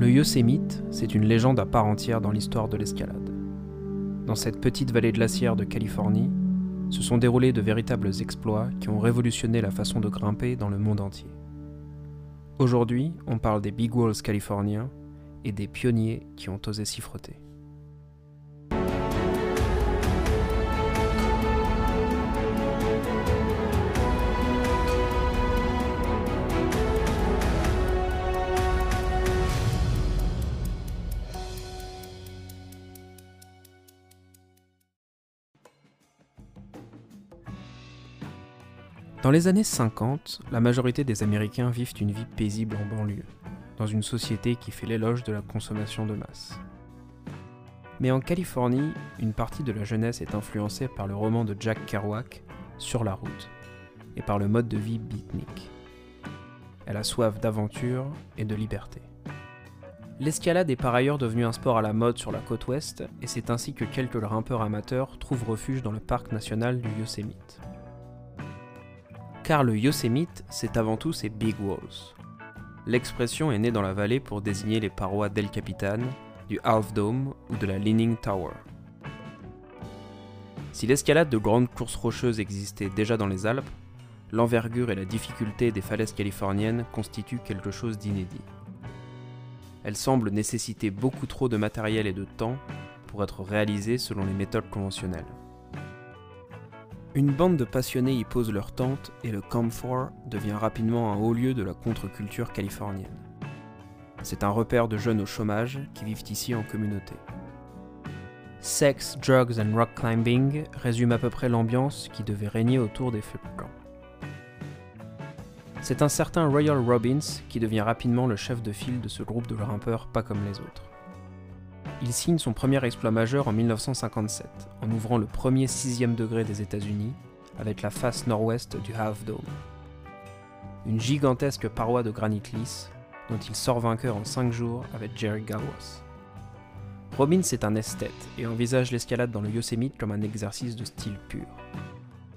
Le Yosemite, c'est une légende à part entière dans l'histoire de l'escalade. Dans cette petite vallée glaciaire de Californie, se sont déroulés de véritables exploits qui ont révolutionné la façon de grimper dans le monde entier. Aujourd'hui, on parle des Big Walls californiens et des pionniers qui ont osé s'y frotter. Dans les années 50, la majorité des Américains vivent une vie paisible en banlieue, dans une société qui fait l'éloge de la consommation de masse. Mais en Californie, une partie de la jeunesse est influencée par le roman de Jack Kerouac, Sur la route, et par le mode de vie beatnik. Elle a soif d'aventure et de liberté. L'escalade est par ailleurs devenue un sport à la mode sur la côte ouest, et c'est ainsi que quelques grimpeurs amateurs trouvent refuge dans le parc national du Yosemite car le Yosemite, c'est avant tout ses Big Walls. L'expression est née dans la vallée pour désigner les parois d'El Capitan, du Half Dome ou de la Leaning Tower. Si l'escalade de grandes courses rocheuses existait déjà dans les Alpes, l'envergure et la difficulté des falaises californiennes constituent quelque chose d'inédit. Elles semblent nécessiter beaucoup trop de matériel et de temps pour être réalisées selon les méthodes conventionnelles. Une bande de passionnés y pose leur tente et le Camp 4 devient rapidement un haut lieu de la contre-culture californienne. C'est un repère de jeunes au chômage qui vivent ici en communauté. Sex, Drugs and Rock Climbing résume à peu près l'ambiance qui devait régner autour des feux de camp. C'est un certain Royal Robbins qui devient rapidement le chef de file de ce groupe de grimpeurs pas comme les autres. Il signe son premier exploit majeur en 1957, en ouvrant le premier sixième degré des États-Unis, avec la face nord-ouest du Half Dome. Une gigantesque paroi de granit lisse, dont il sort vainqueur en 5 jours avec Jerry Gawas. Robbins est un esthète et envisage l'escalade dans le Yosemite comme un exercice de style pur.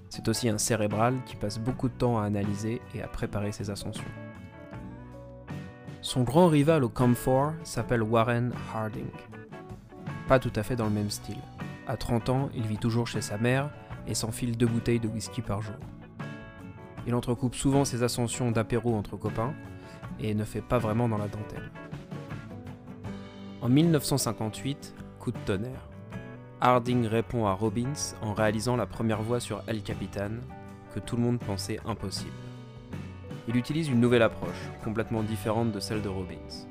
C'est aussi un cérébral qui passe beaucoup de temps à analyser et à préparer ses ascensions. Son grand rival au Comfort s'appelle Warren Harding pas tout à fait dans le même style. À 30 ans, il vit toujours chez sa mère et s'enfile deux bouteilles de whisky par jour. Il entrecoupe souvent ses ascensions d'apéro entre copains et ne fait pas vraiment dans la dentelle. En 1958, coup de tonnerre. Harding répond à Robbins en réalisant la première voie sur El Capitan, que tout le monde pensait impossible. Il utilise une nouvelle approche, complètement différente de celle de Robbins.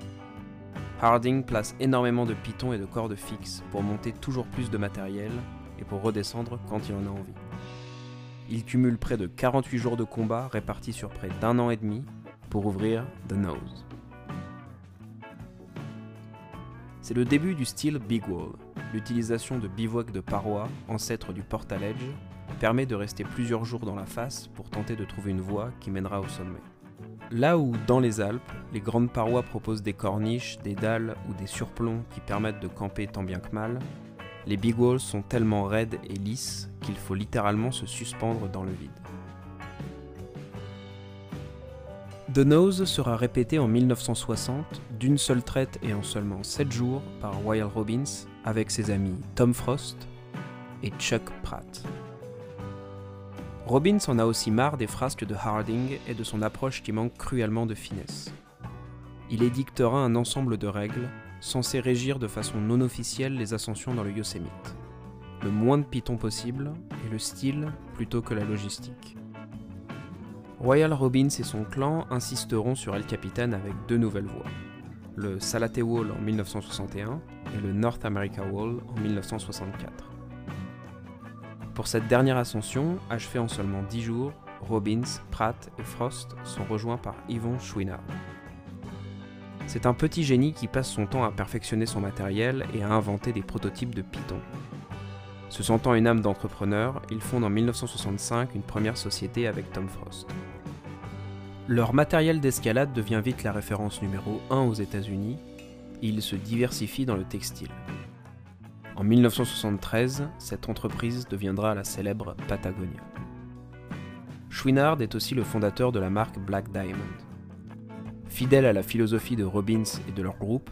Harding place énormément de pitons et de cordes fixes pour monter toujours plus de matériel et pour redescendre quand il en a envie. Il cumule près de 48 jours de combat répartis sur près d'un an et demi pour ouvrir The Nose. C'est le début du style Big Wall. L'utilisation de bivouac de parois, ancêtre du portaledge, permet de rester plusieurs jours dans la face pour tenter de trouver une voie qui mènera au sommet. Là où, dans les Alpes, les grandes parois proposent des corniches, des dalles ou des surplombs qui permettent de camper tant bien que mal, les big walls sont tellement raides et lisses qu'il faut littéralement se suspendre dans le vide. The Nose sera répété en 1960 d'une seule traite et en seulement 7 jours par Wyle Robbins avec ses amis Tom Frost et Chuck Pratt. Robbins en a aussi marre des frasques de Harding et de son approche qui manque cruellement de finesse. Il édictera un ensemble de règles censées régir de façon non officielle les ascensions dans le Yosemite. Le moins de pitons possible et le style plutôt que la logistique. Royal Robbins et son clan insisteront sur El Capitan avec deux nouvelles voies, le Salate Wall en 1961 et le North America Wall en 1964. Pour cette dernière ascension, achevée en seulement 10 jours, Robbins, Pratt et Frost sont rejoints par Yvon Chouinard. C'est un petit génie qui passe son temps à perfectionner son matériel et à inventer des prototypes de Python. Se sentant une âme d'entrepreneur, ils fondent en 1965 une première société avec Tom Frost. Leur matériel d'escalade devient vite la référence numéro 1 aux États-Unis et ils se diversifient dans le textile. En 1973, cette entreprise deviendra la célèbre Fidèle à la philosophie de Robbins et de leur groupe,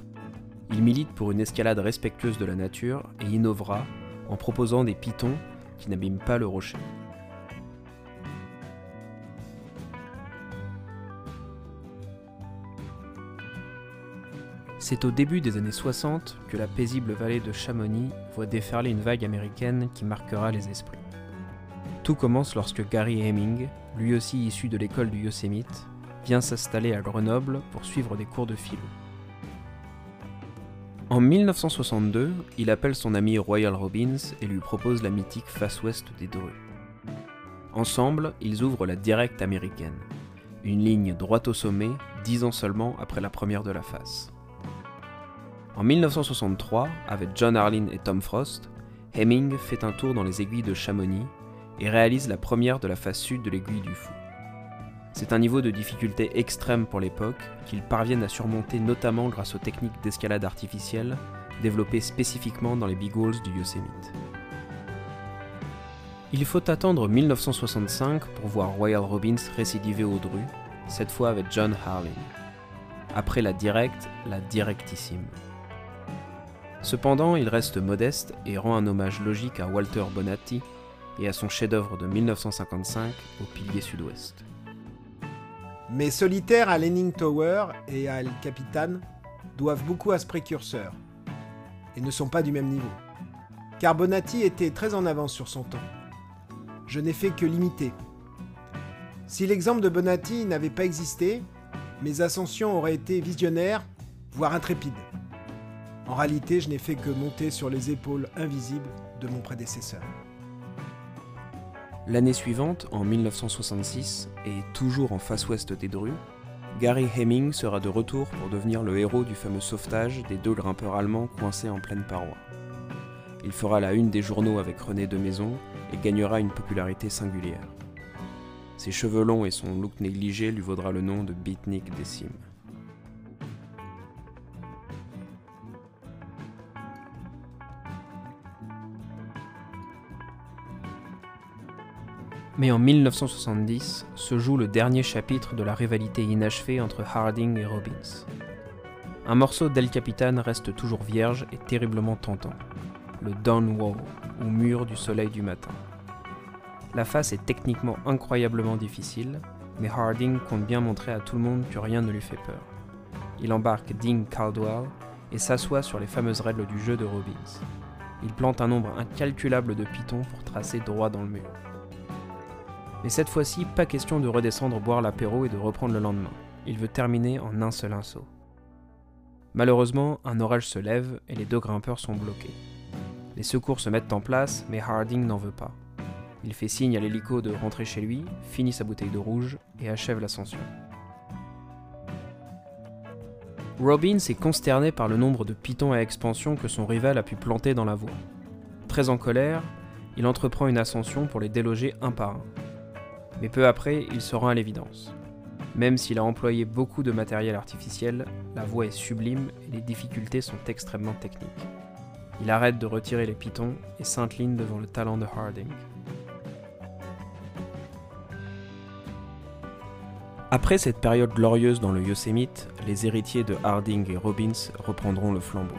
il milite pour une escalade respectueuse de la nature et innovera en proposant des pitons qui n'abîment pas le rocher. C'est au début des années 60 que la paisible vallée de Chamonix voit déferler une vague américaine qui marquera les esprits. Tout commence lorsque Gary Heming, lui aussi issu de l'école du Yosemite, vient s'installer à Grenoble pour suivre des cours de philo. En 1962, il appelle son ami Royal Robbins et lui propose la mythique face ouest des Drus. Ensemble, ils ouvrent la Directe américaine, une ligne droite au sommet, dix ans seulement après la première de la face. En 1963, avec John Harlin et Tom Frost, Heming fait un tour dans les aiguilles de Chamonix et réalise la première de la face sud de l'aiguille du Fou. C'est un niveau de difficulté extrême pour l'époque qu'ils parviennent à surmonter notamment grâce aux techniques d'escalade artificielle développées spécifiquement dans les Walls du Yosemite. Il faut attendre 1965 pour voir Royal Robbins récidiver au Dru, cette fois avec John Harlin. Après la directe, la directissime. Cependant, il reste modeste et rend un hommage logique à Walter Bonatti et à son chef-d'œuvre de 1955 au pilier sud-ouest. Mais Solitaire à Leaning Tower et à El Capitan doivent beaucoup à ce précurseur et ne sont pas du même niveau. Car Bonatti était très en avance sur son temps. Je n'ai fait que l'imiter. Si l'exemple de Bonatti n'avait pas existé, mes ascensions auraient été visionnaires, voire intrépides. En réalité, je n'ai fait que monter sur les épaules invisibles de mon prédécesseur. L'année suivante, en 1966, et toujours en face ouest des Drus, Gary Heming sera de retour pour devenir le héros du fameux sauvetage des deux grimpeurs allemands coincés en pleine paroi. Il fera la une des journaux avec René de Maison et gagnera une popularité singulière. Ses cheveux longs et son look négligé lui vaudra le nom de beatnik des cimes. Mais en 1970 se joue le dernier chapitre de la rivalité inachevée entre Harding et Robbins. Un morceau d'El Capitan reste toujours vierge et terriblement tentant, le Dawn Wall, ou mur du soleil du matin. La face est techniquement incroyablement difficile, mais Harding compte bien montrer à tout le monde que rien ne lui fait peur. Il embarque Ding Caldwell et s'assoit sur les fameuses règles du jeu de Robbins. Il plante un nombre incalculable de pitons pour tracer droit dans le mur. Mais cette fois-ci, pas question de redescendre boire l'apéro et de reprendre le lendemain. Il veut terminer en un seul insaut. Malheureusement, un orage se lève et les deux grimpeurs sont bloqués. Les secours se mettent en place, mais Harding n'en veut pas. Il fait signe à l'hélico de rentrer chez lui, finit sa bouteille de rouge et achève l'ascension. Robbins est consterné par le nombre de pitons à expansion que son rival a pu planter dans la voie. Très en colère, il entreprend une ascension pour les déloger un par un mais peu après, il se rend à l'évidence. Même s'il a employé beaucoup de matériel artificiel, la voie est sublime et les difficultés sont extrêmement techniques. Il arrête de retirer les pitons et s'incline devant le talent de Harding. Après cette période glorieuse dans le Yosemite, les héritiers de Harding et Robbins reprendront le flambeau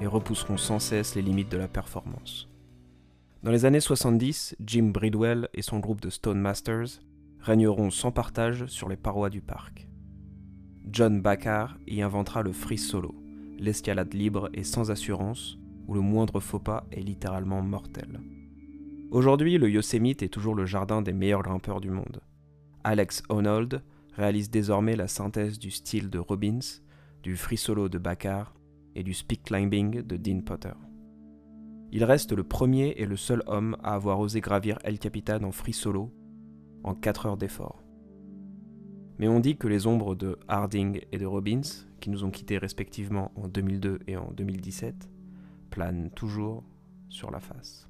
et repousseront sans cesse les limites de la performance. Dans les années 70, Jim Bridwell et son groupe de Stone Masters régneront sans partage sur les parois du parc. John Baccar y inventera le free solo, l'escalade libre et sans assurance, où le moindre faux pas est littéralement mortel. Aujourd'hui, le Yosemite est toujours le jardin des meilleurs grimpeurs du monde. Alex Honnold réalise désormais la synthèse du style de Robbins, du free solo de Baccar et du speed climbing de Dean Potter. Il reste le premier et le seul homme à avoir osé gravir El Capitan en free solo en 4 heures d'effort. Mais on dit que les ombres de Harding et de Robbins, qui nous ont quittés respectivement en 2002 et en 2017, planent toujours sur la face.